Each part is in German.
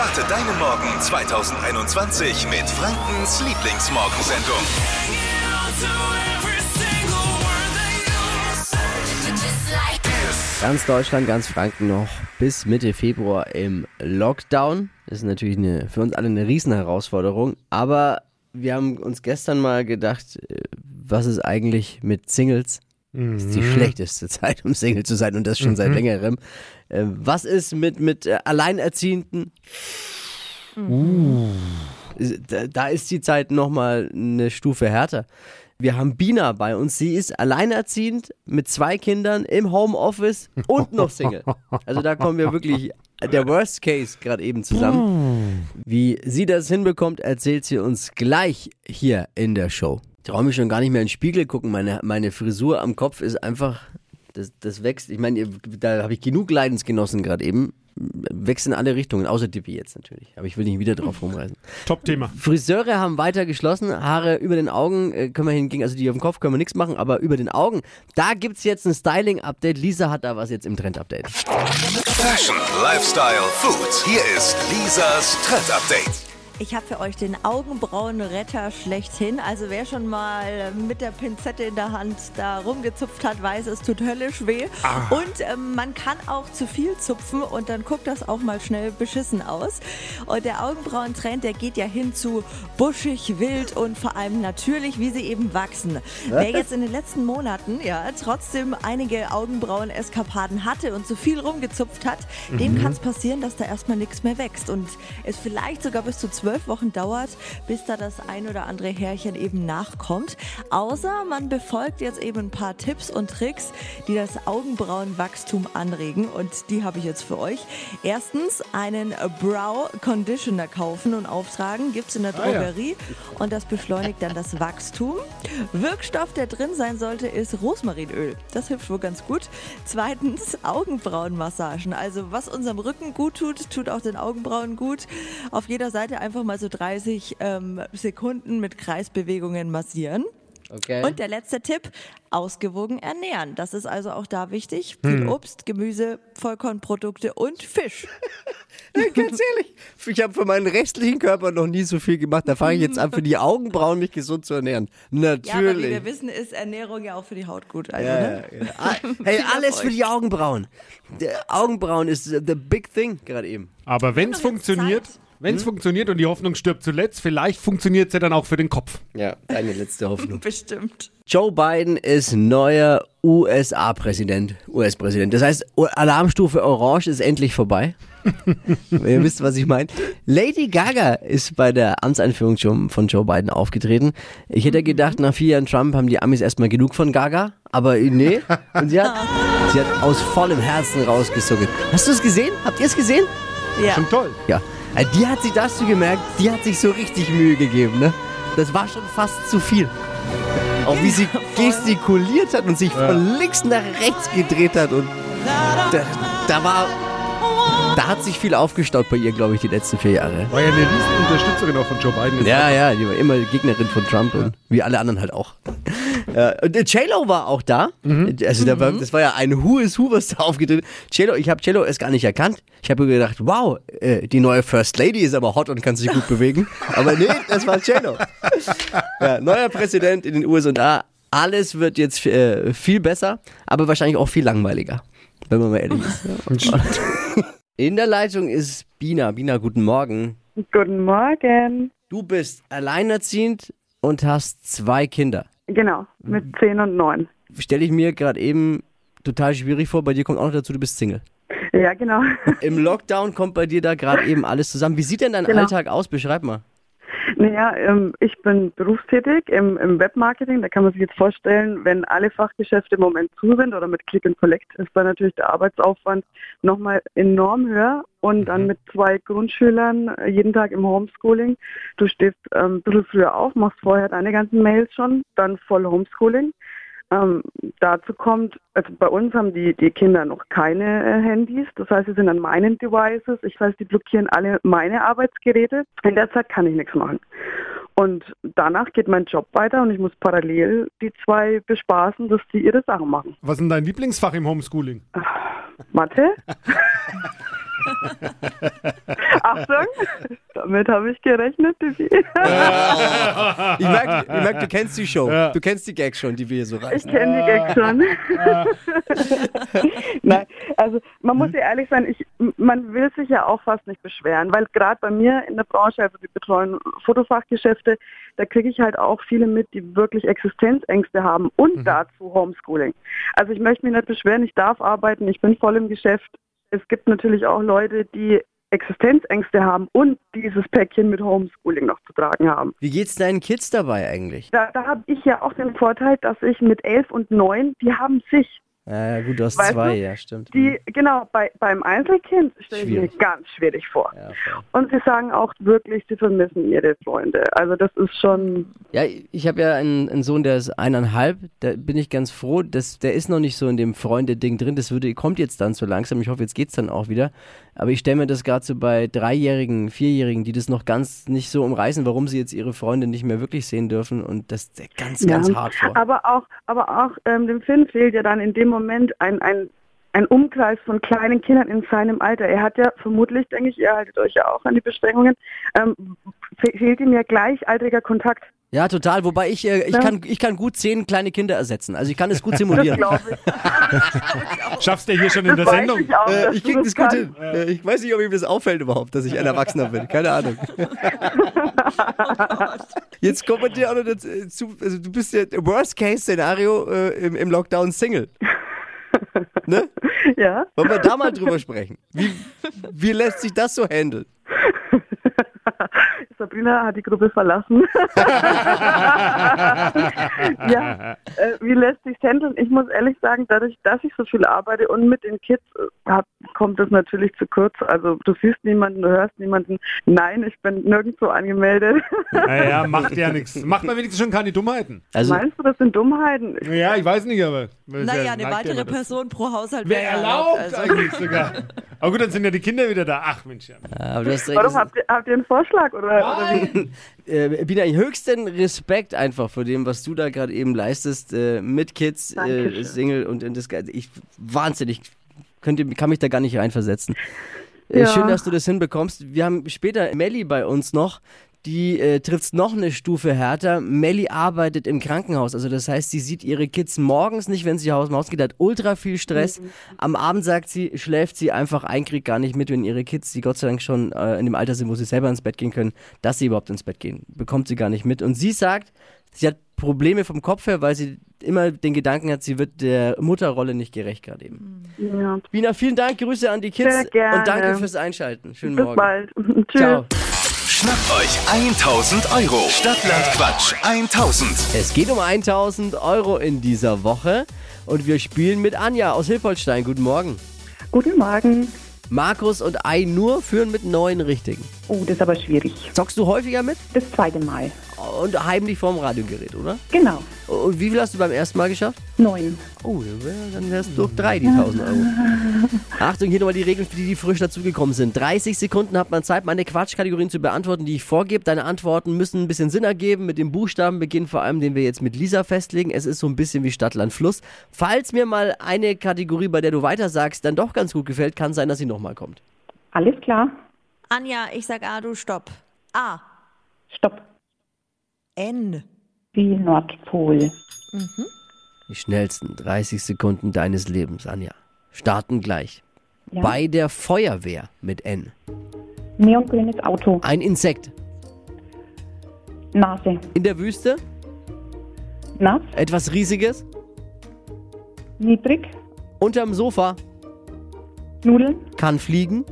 Starte deinen Morgen 2021 mit Frankens Lieblingsmorgensendung. Ganz Deutschland, ganz Franken noch bis Mitte Februar im Lockdown. Das ist natürlich eine, für uns alle eine Riesenherausforderung. Aber wir haben uns gestern mal gedacht, äh, was ist eigentlich mit Singles? Das ist die schlechteste Zeit, um Single zu sein und das schon seit längerem. Äh, Was ist mit, mit äh, Alleinerziehenden? Da, da ist die Zeit nochmal eine Stufe härter. Wir haben Bina bei uns. Sie ist alleinerziehend mit zwei Kindern im Homeoffice und noch Single. Also da kommen wir wirklich der Worst Case gerade eben zusammen. Wie sie das hinbekommt, erzählt sie uns gleich hier in der Show. Ich traue mich schon gar nicht mehr in den Spiegel gucken. Meine, meine Frisur am Kopf ist einfach, das, das wächst. Ich meine, da habe ich genug Leidensgenossen gerade eben. Wächst in alle Richtungen, außer Dippy jetzt natürlich. Aber ich will nicht wieder drauf rumreißen. Top-Thema. Friseure haben weiter geschlossen, Haare über den Augen äh, können wir hingegen, also die auf dem Kopf können wir nichts machen, aber über den Augen, da gibt's jetzt ein Styling-Update. Lisa hat da was jetzt im Trend-Update. Fashion, Lifestyle, Food. Hier ist Lisas Trend Update. Ich habe für euch den Augenbrauenretter schlechthin. Also wer schon mal mit der Pinzette in der Hand da rumgezupft hat, weiß, es tut höllisch weh. Und ähm, man kann auch zu viel zupfen und dann guckt das auch mal schnell beschissen aus. Und der Augenbrauentrend, der geht ja hin zu buschig, wild und vor allem natürlich, wie sie eben wachsen. Wer jetzt in den letzten Monaten ja trotzdem einige Augenbrauen-Eskapaden hatte und zu viel rumgezupft hat, dem kann es passieren, dass da erstmal nichts mehr wächst und es vielleicht sogar bis zu zwölf Wochen dauert, bis da das ein oder andere Härchen eben nachkommt. Außer man befolgt jetzt eben ein paar Tipps und Tricks, die das Augenbrauenwachstum anregen und die habe ich jetzt für euch. Erstens einen Brow Conditioner kaufen und auftragen, gibt es in der Ah, ja. Drogerie und das beschleunigt dann das Wachstum. Wirkstoff, der drin sein sollte, ist Rosmarinöl. Das hilft wohl ganz gut. Zweitens Augenbrauenmassagen. Also was unserem Rücken gut tut, tut auch den Augenbrauen gut. Auf jeder Seite einfach mal so 30 ähm, Sekunden mit Kreisbewegungen massieren. Okay. Und der letzte Tipp, ausgewogen ernähren. Das ist also auch da wichtig. Viel Obst, Gemüse, Vollkornprodukte und Fisch. Ganz ehrlich, ich habe für meinen restlichen Körper noch nie so viel gemacht. Da fange ich jetzt an, für die Augenbrauen mich gesund zu ernähren. Ja, aber wie Natürlich. wir wissen, ist Ernährung ja auch für die Haut gut. Also, Ja, ne? ja, ja. Ah, Hey, alles für die Augenbrauen. Der Augenbrauen ist the big thing gerade eben. Aber wenn es funktioniert, Zeit. Wenn es funktioniert und die Hoffnung stirbt zuletzt, vielleicht funktioniert es ja dann auch für den Kopf. Ja, deine letzte Hoffnung. Bestimmt. Joe Biden ist neuer USA-Präsident, US-Präsident. Das heißt, Alarmstufe Orange ist endlich vorbei. Ihr wisst, was ich meine. Lady Gaga ist bei der Amtseinführung schon von Joe Biden aufgetreten. Ich hätte gedacht, nach vier Jahren Trump haben die Amis erstmal genug von Gaga, aber nee. Und sie hat, sie hat aus vollem Herzen rausgesuckelt. Hast du es gesehen? Habt ihr es gesehen? Ja. Schon toll. Ja. Äh, Die hat sich das gemerkt, die hat sich so richtig Mühe gegeben, ne? Das war schon fast zu viel. Auch wie sie gestikuliert hat und sich von links nach rechts gedreht hat und da, da war, da hat sich viel aufgestaut bei ihr, glaube ich, die letzten vier Jahre. War ja eine riesen Unterstützerin auch von Joe Biden. Ja, ja, die war immer Gegnerin von Trump und wie alle anderen halt auch. Ja, und äh, J-Lo war auch da. Also da war, das war ja ein Who is Who, was da aufgetreten J-Lo, ich habe J-Lo erst gar nicht erkannt. Ich habe mir gedacht, wow, äh, die neue First Lady ist aber hot und kann sich gut bewegen. Aber nee, das war J-Lo. Ja, neuer Präsident in den USA. Alles wird jetzt äh, viel besser, aber wahrscheinlich auch viel langweiliger, wenn man mal ehrlich ist. In der Leitung ist Bina. Bina, guten Morgen. Guten Morgen. Du bist alleinerziehend und hast zwei Kinder. Genau, mit 10 und 9. Stelle ich mir gerade eben total schwierig vor. Bei dir kommt auch noch dazu, du bist Single. Ja, genau. Im Lockdown kommt bei dir da gerade eben alles zusammen. Wie sieht denn dein Genau. Alltag aus? Beschreib mal. Naja, ähm, ich bin berufstätig im, im Webmarketing. Da kann man sich jetzt vorstellen, wenn alle Fachgeschäfte im Moment zu sind oder mit Click and Collect, ist dann natürlich der Arbeitsaufwand nochmal enorm höher. Und dann mit zwei Grundschülern äh, jeden Tag im Homeschooling. Du stehst ähm, ein bisschen früher auf, machst vorher deine ganzen Mails schon, dann voll Homeschooling. Ähm, dazu kommt, also bei uns haben die, die Kinder noch keine äh, Handys, das heißt, sie sind an meinen Devices, ich weiß, die blockieren alle meine Arbeitsgeräte. In der Zeit kann ich nichts machen. Und danach geht mein Job weiter und ich muss parallel die zwei bespaßen, dass die ihre Sachen machen. Was ist denn dein Lieblingsfach im Homeschooling? Mathe? Ach, auch sagen, damit habe ich gerechnet, Divi. Ich merke, ich merk, du kennst die Show. Ja. Du kennst die Gags schon, die wir hier so Ich reißen. kenne die Gags schon. Nein, also man muss ja ehrlich sein, ich, man will sich ja auch fast nicht beschweren, weil gerade bei mir in der Branche, also wir betreuen Fotofachgeschäfte, da kriege ich halt auch viele mit, die wirklich Existenzängste haben und dazu Homeschooling. Also ich möchte mich nicht beschweren, ich darf arbeiten, ich bin voll im Geschäft. Es gibt natürlich auch Leute, die Existenzängste haben und dieses Päckchen mit Homeschooling noch zu tragen haben. Wie geht's deinen Kids dabei eigentlich? Da, da habe ich ja auch den Vorteil, dass ich mit elf und neun, die haben sich. Ja, gut, du hast Weißt zwei, du, ja, stimmt. Die, genau, bei, beim Einzelkind stelle ich mir ganz schwierig vor. Ja. Und sie sagen auch wirklich, sie vermissen ihre Freunde. Also das ist schon, Ja, ich habe ja einen, einen Sohn, der ist eineinhalb. Da bin ich ganz froh, dass der ist noch nicht so in dem Freunde-Ding drin. Das würde, kommt jetzt dann so langsam. Ich hoffe, jetzt geht's dann auch wieder. Aber ich stelle mir das gerade so bei Dreijährigen, Vierjährigen, die das noch ganz nicht so umreißen, warum sie jetzt ihre Freunde nicht mehr wirklich sehen dürfen. Und das ist ganz, ganz ja. hart vor. Aber auch, aber auch ähm, dem Finn fehlt ja dann in dem Moment ein, ein, ein Umkreis von kleinen Kindern in seinem Alter. Er hat ja vermutlich, denke ich, ihr haltet euch ja auch an die Beschränkungen, ähm, fe- fehlt ihm ja gleichaltriger Kontakt. Ja, total. Wobei ich, äh, ich, Ja. kann, ich kann gut zehn kleine Kinder ersetzen. Also ich kann es gut Das simulieren. glaube ich. Schaffst du ja hier schon in Das der Sendung. ich auch. Äh, ich krieg das gut hin. Äh, Ich weiß nicht, ob ihm das auffällt überhaupt, dass ich ein Erwachsener bin. Keine Ahnung. Jetzt kommt man dir auch noch dazu, also du bist ja Worst-Case-Szenario äh, im, im Lockdown Single. Ne? Ja. Wollen wir da mal drüber sprechen? Wie, wie lässt sich das so handeln? Sabrina hat die Gruppe verlassen. ja, äh, wie lässt sich handeln? Ich muss ehrlich sagen, dadurch, dass ich so viel arbeite und mit den Kids äh, hab, kommt das natürlich zu kurz. Also du siehst niemanden, du hörst niemanden. Nein, ich bin nirgendwo angemeldet. Naja, macht ja nichts. Macht man wenigstens schon keine Dummheiten. Also, Meinst du, das sind Dummheiten? Ja, ich weiß nicht, aber. Naja, eine weitere. Person pro Haushalt Wer wäre erlaubt Also, eigentlich sogar. Aber gut, dann sind ja die Kinder wieder da. Ach Mensch, ja. aber du hast recht, Warum habt ihr, habt ihr einen Vorschlag oder, wie? äh, Bina, höchsten Respekt einfach vor dem, was du da gerade eben leistest, äh, mit Kids, äh. Single und, das Ganze. Ich wahnsinnig, könnt kann mich da gar nicht reinversetzen. Äh, Ja. Schön, dass du das hinbekommst. Wir haben später Melli bei uns noch. Die äh, trifft noch eine Stufe härter. Melli arbeitet im Krankenhaus. Also das heißt, sie sieht ihre Kids morgens nicht, wenn sie aus dem Haus geht, hat ultra viel Stress. Am Abend sagt sie, schläft sie einfach ein, kriegt gar nicht mit, wenn ihre Kids, die Gott sei Dank schon äh, in dem Alter sind, wo sie selber ins Bett gehen können, dass sie überhaupt ins Bett gehen. Bekommt sie gar nicht mit. Und sie sagt, sie hat Probleme vom Kopf her, weil sie immer den Gedanken hat, sie wird der Mutterrolle nicht gerecht gerade eben. Ja. Bina, vielen Dank, Grüße an die Kids Sehr gerne. und danke fürs Einschalten. Schönen Bis Morgen. bald. Tschüss. Ciao. Schnappt euch 1000 Euro. Stadtland Quatsch 1000. Es geht um 1000 Euro in dieser Woche und wir spielen mit Anja aus Hilpoltstein. Guten Morgen. Guten Morgen. Markus und Ainur führen mit neun Richtigen. Oh, das ist aber schwierig. Zockst du häufiger mit? Das zweite Mal. Und heimlich vorm Radiogerät, oder? Genau. Und wie viel hast du beim ersten Mal geschafft? Neun. Oh, dann wär- dann wär's durch drei, die 1000 Euro. Achtung, hier nochmal die Regeln für die, die frisch dazugekommen sind. 30 Sekunden hat man Zeit, meine Quatschkategorien zu beantworten, die ich vorgebe. Deine Antworten müssen ein bisschen Sinn ergeben. Mit dem Buchstaben beginnen vor allem, den wir jetzt mit Lisa festlegen. Es ist so ein bisschen wie Stadt, Land, Fluss. Falls mir mal eine Kategorie, bei der du weiter sagst, dann doch ganz gut gefällt, kann sein, dass sie nochmal kommt. Alles klar. Anja, ich sag A, du stopp. A. Stopp. N. Wie Nordpol. Die schnellsten 30 Sekunden deines Lebens, Anja. Starten gleich. Ja. Bei der Feuerwehr mit N. Neongrünes Auto. Ein Insekt. Nase. In der Wüste. Nass. Etwas Riesiges. Niedrig. Unterm Sofa. Nudeln. Kann fliegen.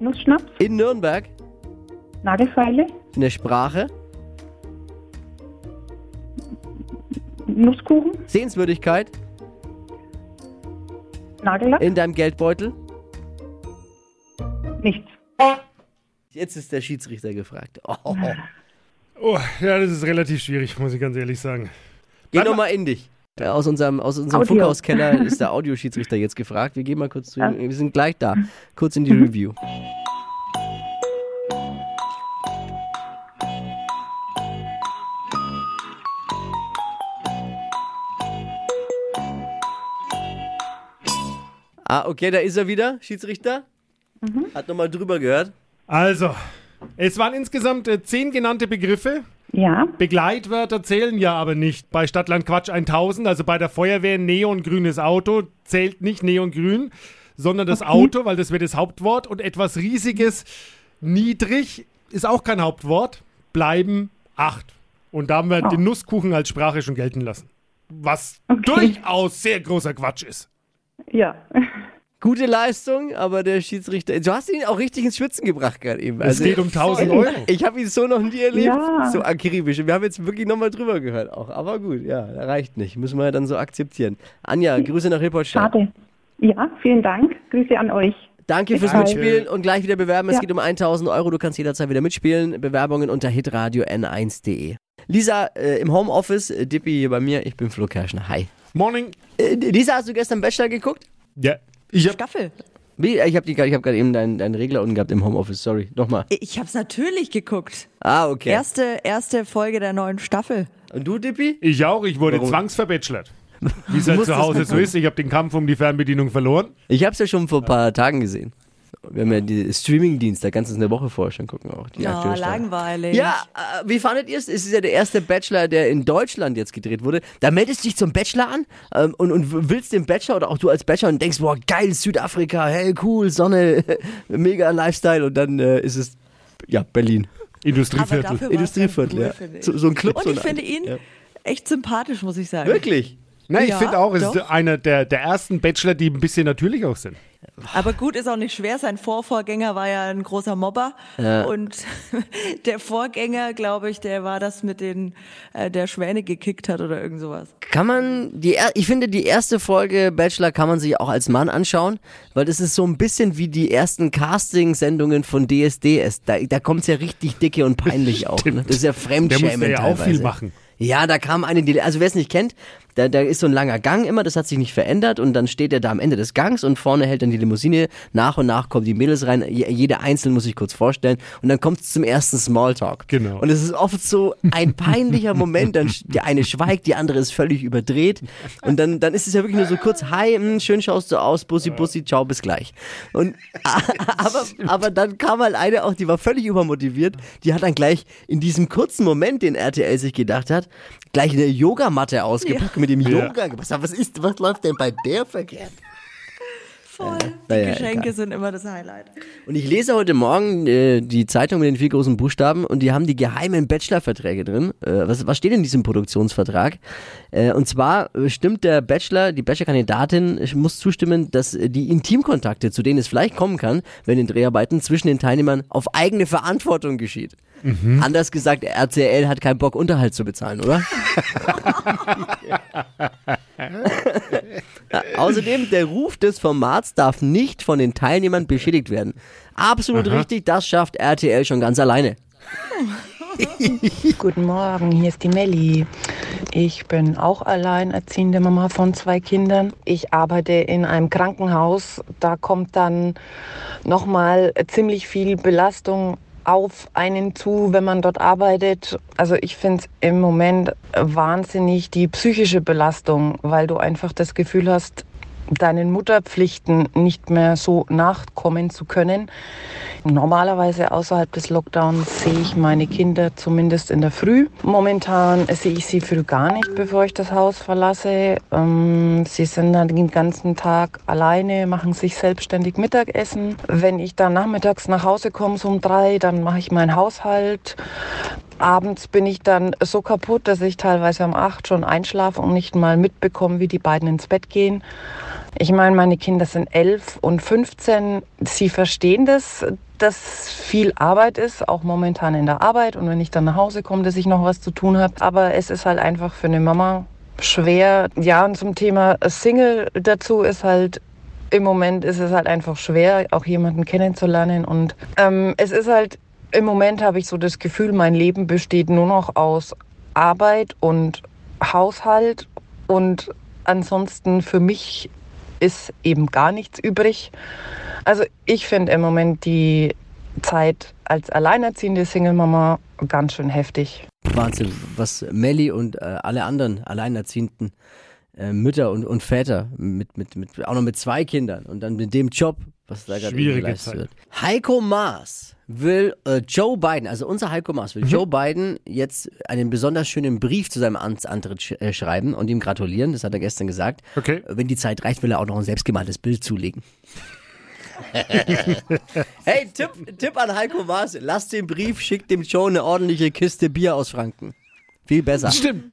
Nussschnaps. In Nürnberg. Nagelfeile. In der Sprache. Nusskuchen. Sehenswürdigkeit. Nagellack. In deinem Geldbeutel. Nichts. Jetzt ist der Schiedsrichter gefragt. Oh, Oh, ja, das ist relativ schwierig, muss ich ganz ehrlich sagen. Geh nochmal in dich. Ja, Aus unserem, aus unserem Audio. Funkhauskeller ist der Audioschiedsrichter jetzt gefragt. Wir gehen mal kurz zu Ja. Wir sind gleich da. Kurz in die Review. Ah, okay, da ist er wieder, Schiedsrichter. Hat nochmal drüber gehört. Also, es waren insgesamt äh, zehn genannte Begriffe. Ja, Begleitwörter zählen ja aber nicht. Bei Stadtland Quatsch 1000, also bei der Feuerwehr neongrünes Auto, zählt nicht neongrün, sondern das Auto, weil das wäre das Hauptwort. Und etwas Riesiges, niedrig, ist auch kein Hauptwort, bleiben acht. Und da haben wir Oh. den Nusskuchen als Sprache schon gelten lassen. Was Okay. durchaus sehr großer Quatsch ist. Ja. Gute Leistung, aber der Schiedsrichter. Du hast ihn auch richtig ins Schwitzen gebracht gerade eben. Es geht um 1000 Euro. Ich habe ihn so noch nie erlebt, Ja. so akribisch. Wir haben jetzt wirklich nochmal drüber gehört auch. Aber gut, ja, reicht nicht. Müssen wir ja dann so akzeptieren. Anja, Grüße nach Reportstadt. Schade. Ja, vielen Dank. Grüße an euch. Danke fürs Danke. Mitspielen und gleich wieder bewerben. Es Ja. geht um 1000 Euro. Du kannst jederzeit wieder mitspielen. Bewerbungen unter hitradio n1.de. Lisa äh, im Homeoffice, Dippi hier bei mir. Ich bin Flo Kerschner. Hi. Morning. Äh, Lisa, hast du gestern Bachelor geguckt? Ja, ich hab, Staffel. Wie? Ich habe hab gerade eben deinen deinen Regler unten gehabt im Homeoffice. Sorry. Nochmal. Ich habe es natürlich geguckt. Ah, okay. Erste, erste Folge der neuen Staffel. Und du, Dippi? ich auch, ich wurde Warum? zwangsverbachelert. Wie es halt zu Hause so ist. Ich habe den Kampf um die Fernbedienung verloren. Ich habe es ja schon vor ein paar Tagen gesehen. Wir haben ja die Streaming-Dienst, da kannst du es eine Woche vorher schon gucken auch. Die Ja, aktuelle Staffel. langweilig. Ja, äh, wie fandet ihr es? Es ist ja der erste Bachelor, der in Deutschland jetzt gedreht wurde. Da meldest du dich zum Bachelor an ähm, und, und willst den Bachelor oder auch du als Bachelor und denkst, boah, geil, Südafrika, hey, cool, Sonne, mega Lifestyle und dann äh, ist es, ja, Berlin. Industrieviertel. Industrieviertel, ja. So, so ein Club. Und so ich ein- finde ihn Ja. echt sympathisch, muss ich sagen. Wirklich? Nein, ich Ja, finde auch, es doch. ist einer der, der ersten Bachelor, die ein bisschen natürlich auch sind. Aber gut, ist auch nicht schwer. Sein Vorvorgänger war ja ein großer Mobber. Und der Vorgänger, glaube ich, der war das mit den, äh, der Schwäne gekickt hat oder irgend sowas. Kann man, die, ich finde, die erste Folge Bachelor kann man sich auch als Mann anschauen, weil das ist so ein bisschen wie die ersten Casting-Sendungen von DSDS. Da, da kommt es ja richtig dicke und peinlich auch. Ne? Das ist ja Der Fremdschämen musste ja auch teilweise. viel machen. Ja, da kam eine, die, also wer es nicht kennt, da, da ist so ein langer Gang immer, das hat sich nicht verändert und dann steht er da am Ende des Gangs und vorne hält dann die Limousine, nach und nach kommen die Mädels rein, Je- jede einzeln muss sich kurz vorstellen und dann kommt es zum ersten Smalltalk. Genau. Und es ist oft so ein peinlicher Moment, dann die eine schweigt, die andere ist völlig überdreht und dann, dann ist es ja wirklich nur so kurz, hi, hm, schön schaust du aus, Bussi, Bussi, ciao, bis gleich. Und, aber, aber dann kam halt eine auch, die war völlig übermotiviert, die hat dann gleich in diesem kurzen Moment, den RTL sich gedacht hat, gleich eine Yogamatte ausgepackt mit dem Ja. Yoga. Was, was ist, was läuft denn bei der verkehrt? Voll. Die naja, Geschenke egal. sind immer das Highlight. Und ich lese heute Morgen äh, die Zeitung mit den vier großen Buchstaben und die haben die geheimen Bachelor-Verträge drin. Äh, was, was steht in diesem Produktionsvertrag? Äh, und zwar äh, stimmt der Bachelor, die Bachelor-Kandidatin muss zustimmen, dass äh, die Intimkontakte, zu denen es vielleicht kommen kann, wenn in Dreharbeiten zwischen den Teilnehmern auf eigene Verantwortung geschieht. Anders gesagt, RTL hat keinen Bock, Unterhalt zu bezahlen, oder? Außerdem, der Ruf des Formats darf nicht von den Teilnehmern beschädigt werden. Absolut richtig, das schafft RTL schon ganz alleine. Guten Morgen, hier ist die Melli. Ich bin auch alleinerziehende Mama von zwei Kindern. Ich arbeite in einem Krankenhaus. Da kommt dann nochmal ziemlich viel Belastung auf einen zu, wenn man dort arbeitet. Also ich finde es im Moment wahnsinnig die psychische Belastung, weil du einfach das Gefühl hast, deinen Mutterpflichten nicht mehr so nachkommen zu können. Normalerweise außerhalb des Lockdowns sehe ich meine Kinder zumindest in der Früh. Momentan sehe ich sie früh gar nicht, bevor ich das Haus verlasse. Ähm, sie sind dann den ganzen Tag alleine, machen sich selbstständig Mittagessen. Wenn ich dann nachmittags nach Hause komme, so um drei, dann mache ich meinen Haushalt. Abends bin ich dann so kaputt, dass ich teilweise um acht schon einschlafe und nicht mal mitbekomme, wie die beiden ins Bett gehen. Ich meine, meine Kinder sind elf und 15. Sie verstehen das, dass viel Arbeit ist, auch momentan in der Arbeit. Und wenn ich dann nach Hause komme, dass ich noch was zu tun habe. Aber es ist halt einfach für eine Mama schwer. Ja, und zum Thema Single dazu ist halt im Moment ist es halt einfach schwer, auch jemanden kennenzulernen. Und ähm, es ist halt, im Moment habe ich so das Gefühl, mein Leben besteht nur noch aus Arbeit und Haushalt. Und ansonsten für mich ist eben gar nichts übrig. Also ich finde im Moment die Zeit als alleinerziehende Single-Mama ganz schön heftig. Wahnsinn, was Melli und äh, alle anderen alleinerziehenden äh, Mütter und, und Väter mit, mit, mit, auch noch mit zwei Kindern und dann mit dem Job was da gerade geleistet Zeit. wird. Heiko Maas will äh, Joe Biden, also unser Heiko Maas, will Joe Biden jetzt einen besonders schönen Brief zu seinem Amtsantritt sch äh, schreiben und ihm gratulieren. Das hat er gestern gesagt. Okay. Wenn die Zeit reicht, will er auch noch ein selbstgemaltes Bild zulegen. hey, Tipp, Tipp an Heiko Maas, lasst den Brief, schickt dem Joe eine ordentliche Kiste Bier aus Franken. Viel besser. Stimmt.